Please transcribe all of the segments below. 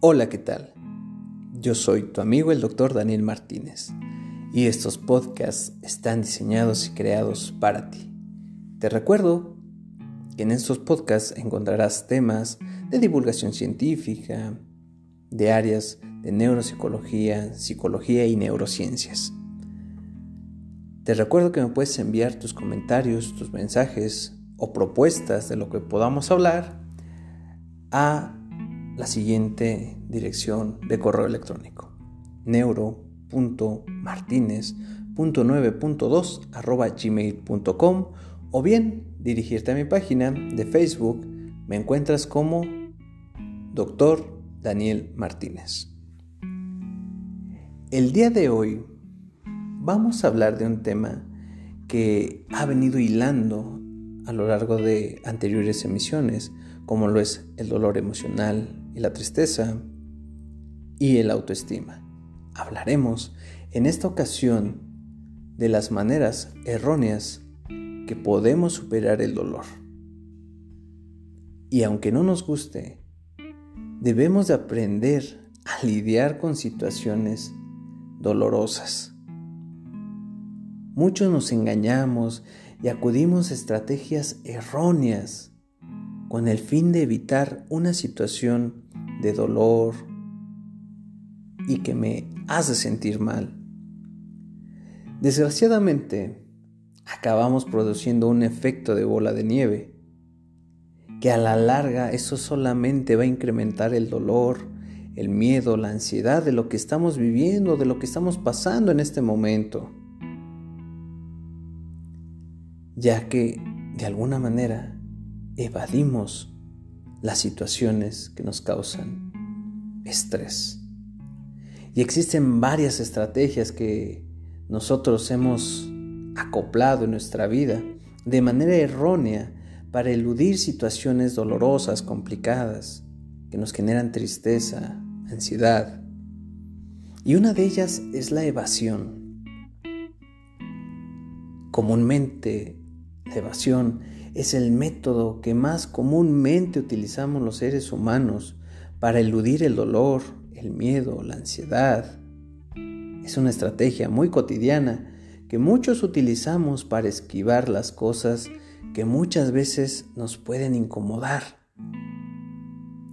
Hola, ¿qué tal? Yo soy tu amigo el doctor Daniel Martínez y estos podcasts están diseñados y creados para ti. Te recuerdo que en estos podcasts encontrarás temas de divulgación científica, de áreas de neuropsicología, psicología y neurociencias. Te recuerdo que me puedes enviar tus comentarios, tus mensajes o propuestas de lo que podamos hablar a la siguiente dirección de correo electrónico neuro.martinez.9.2 gmail.com o bien dirigirte a mi página de Facebook me encuentras como Dr. Daniel Martínez. El día de hoy vamos a hablar de un tema que ha venido hilando a lo largo de anteriores emisiones, como lo es el dolor emocional, y la tristeza y el autoestima. Hablaremos en esta ocasión de las maneras erróneas que podemos superar el dolor. Y aunque no nos guste, debemos de aprender a lidiar con situaciones dolorosas. Muchos nos engañamos y acudimos a estrategias erróneas con el fin de evitar una situación de dolor y que me hace sentir mal. Desgraciadamente, acabamos produciendo un efecto de bola de nieve, que a la larga eso solamente va a incrementar el dolor, el miedo, la ansiedad de lo que estamos viviendo, de lo que estamos pasando en este momento. Ya que, de alguna manera, evadimos las situaciones que nos causan estrés. Y existen varias estrategias que nosotros hemos acoplado en nuestra vida de manera errónea para eludir situaciones dolorosas, complicadas, que nos generan tristeza, ansiedad. Y una de ellas es la evasión. Comúnmente, la evasión es el método que más comúnmente utilizamos los seres humanos para eludir el dolor, el miedo, la ansiedad. Es una estrategia muy cotidiana que muchos utilizamos para esquivar las cosas que muchas veces nos pueden incomodar.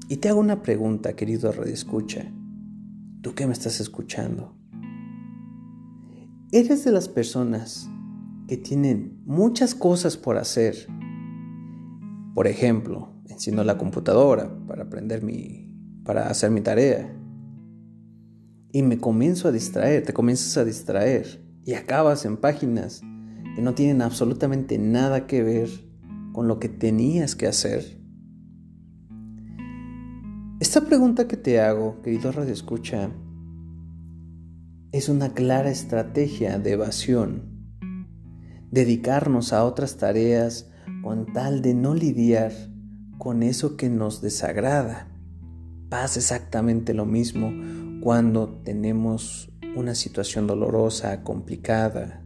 Y te hago una pregunta, querido Escucha. ¿Tú qué me estás escuchando? ¿Eres de las personas que tienen muchas cosas por hacer por ejemplo, enciendo la computadora para aprender mi, para hacer mi tarea. Y me comienzo a distraer, te comienzas a distraer y acabas en páginas que no tienen absolutamente nada que ver con lo que tenías que hacer. Esta pregunta que te hago, querido Radio Escucha, es una clara estrategia de evasión. Dedicarnos a otras tareas con tal de no lidiar con eso que nos desagrada. Pasa exactamente lo mismo cuando tenemos una situación dolorosa, complicada.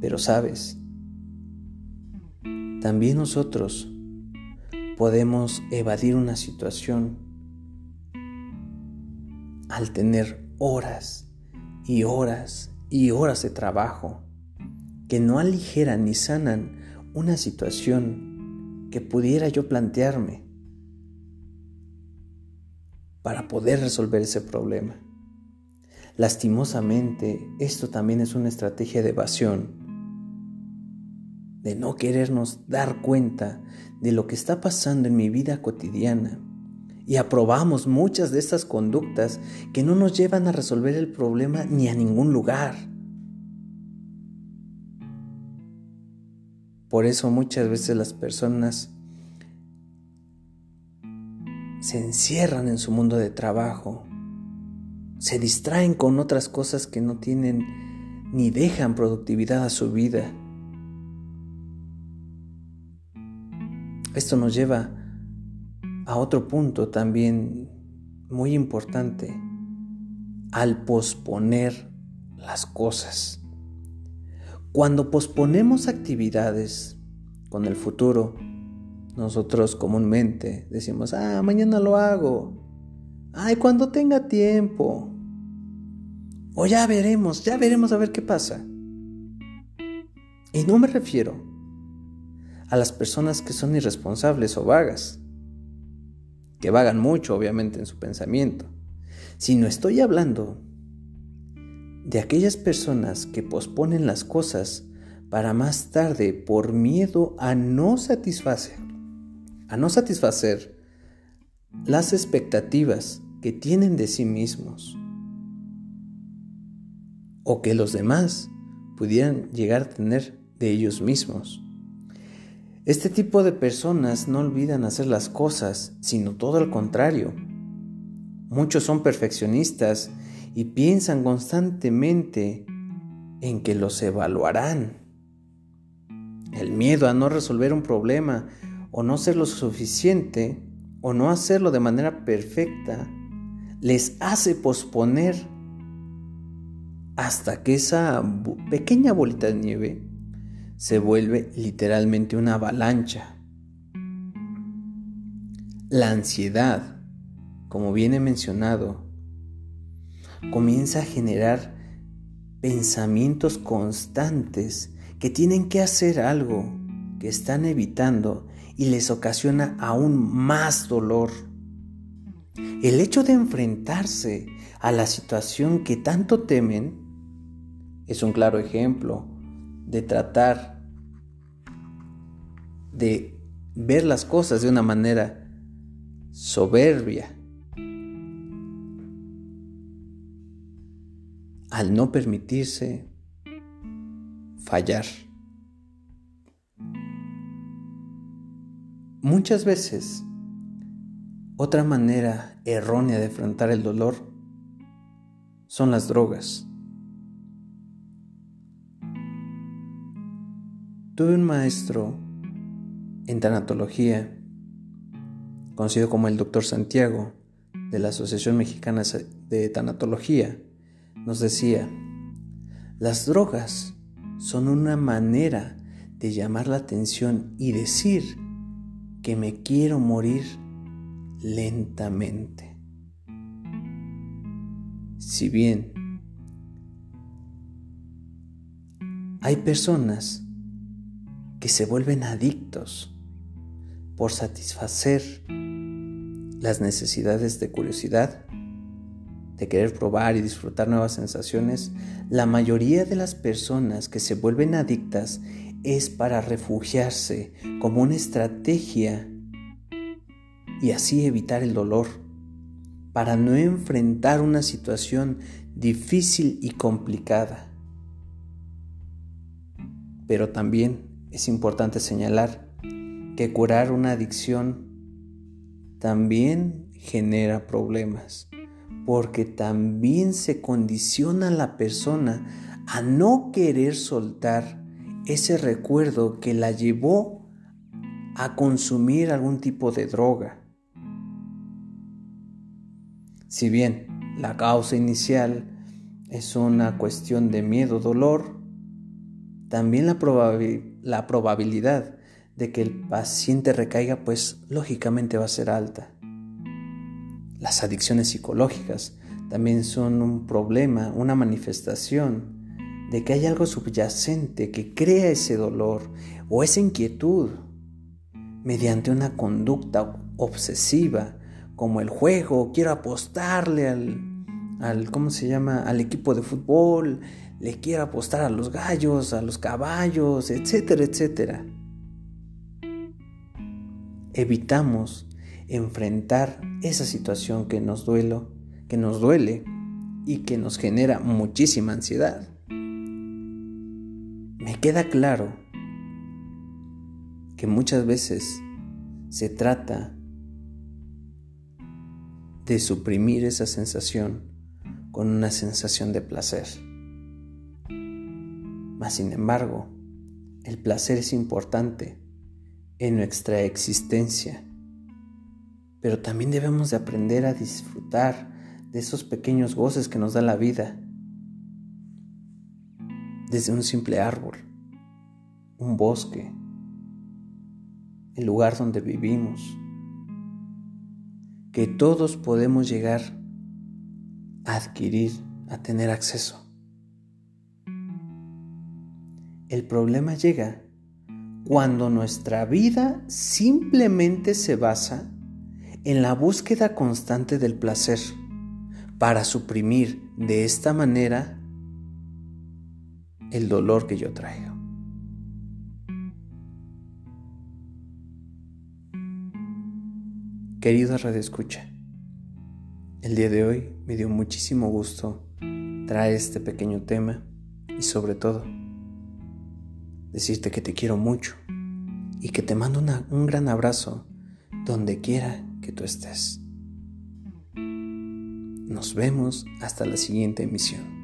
Pero sabes, también nosotros podemos evadir una situación al tener horas y horas y horas de trabajo que no aligeran ni sanan una situación que pudiera yo plantearme para poder resolver ese problema. Lastimosamente, esto también es una estrategia de evasión, de no querernos dar cuenta de lo que está pasando en mi vida cotidiana y aprobamos muchas de estas conductas que no nos llevan a resolver el problema ni a ningún lugar. Por eso muchas veces las personas se encierran en su mundo de trabajo, se distraen con otras cosas que no tienen ni dejan productividad a su vida. Esto nos lleva a otro punto también muy importante, al posponer las cosas. Cuando posponemos actividades con el futuro, nosotros comúnmente decimos, ah, mañana lo hago. Ay, cuando tenga tiempo. O ya veremos, ya veremos a ver qué pasa. Y no me refiero a las personas que son irresponsables o vagas, que vagan mucho obviamente en su pensamiento, sino estoy hablando de aquellas personas que posponen las cosas para más tarde por miedo a no satisfacer, a no satisfacer las expectativas que tienen de sí mismos o que los demás pudieran llegar a tener de ellos mismos. Este tipo de personas no olvidan hacer las cosas, sino todo al contrario. Muchos son perfeccionistas y piensan constantemente en que los evaluarán. El miedo a no resolver un problema o no ser lo suficiente o no hacerlo de manera perfecta les hace posponer hasta que esa pequeña bolita de nieve se vuelve literalmente una avalancha. La ansiedad, como viene mencionado, comienza a generar pensamientos constantes que tienen que hacer algo que están evitando y les ocasiona aún más dolor. El hecho de enfrentarse a la situación que tanto temen es un claro ejemplo de tratar de ver las cosas de una manera soberbia al no permitirse fallar. Muchas veces, otra manera errónea de enfrentar el dolor son las drogas. Tuve un maestro en tanatología, conocido como el doctor Santiago, de la Asociación Mexicana de Tanatología, nos decía, las drogas son una manera de llamar la atención y decir que me quiero morir lentamente. Si bien hay personas que se vuelven adictos por satisfacer las necesidades de curiosidad, de querer probar y disfrutar nuevas sensaciones, la mayoría de las personas que se vuelven adictas es para refugiarse como una estrategia y así evitar el dolor, para no enfrentar una situación difícil y complicada. Pero también es importante señalar que curar una adicción también genera problemas, porque también se condiciona a la persona a no querer soltar ese recuerdo que la llevó a consumir algún tipo de droga. Si bien la causa inicial es una cuestión de miedo, dolor, también la, la probabilidad de que el paciente recaiga, pues lógicamente va a ser alta. Las adicciones psicológicas también son un problema, una manifestación de que hay algo subyacente que crea ese dolor o esa inquietud mediante una conducta obsesiva como el juego, quiero apostarle al, al ¿cómo se llama? al equipo de fútbol, le quiero apostar a los gallos, a los caballos, etcétera, etcétera. Evitamos enfrentar esa situación que nos duelo, que nos duele y que nos genera muchísima ansiedad. Me queda claro que muchas veces se trata de suprimir esa sensación con una sensación de placer. Mas sin embargo, el placer es importante en nuestra existencia, pero también debemos de aprender a disfrutar de esos pequeños goces que nos da la vida, desde un simple árbol, un bosque, el lugar donde vivimos, que todos podemos llegar a adquirir, a tener acceso. El problema llega cuando nuestra vida simplemente se basa en la búsqueda constante del placer para suprimir de esta manera el dolor que yo traigo. Querido Radio Escucha, el día de hoy me dio muchísimo gusto traer este pequeño tema y sobre todo decirte que te quiero mucho y que te mando un gran abrazo donde quiera que tú estés. Nos vemos hasta la siguiente emisión.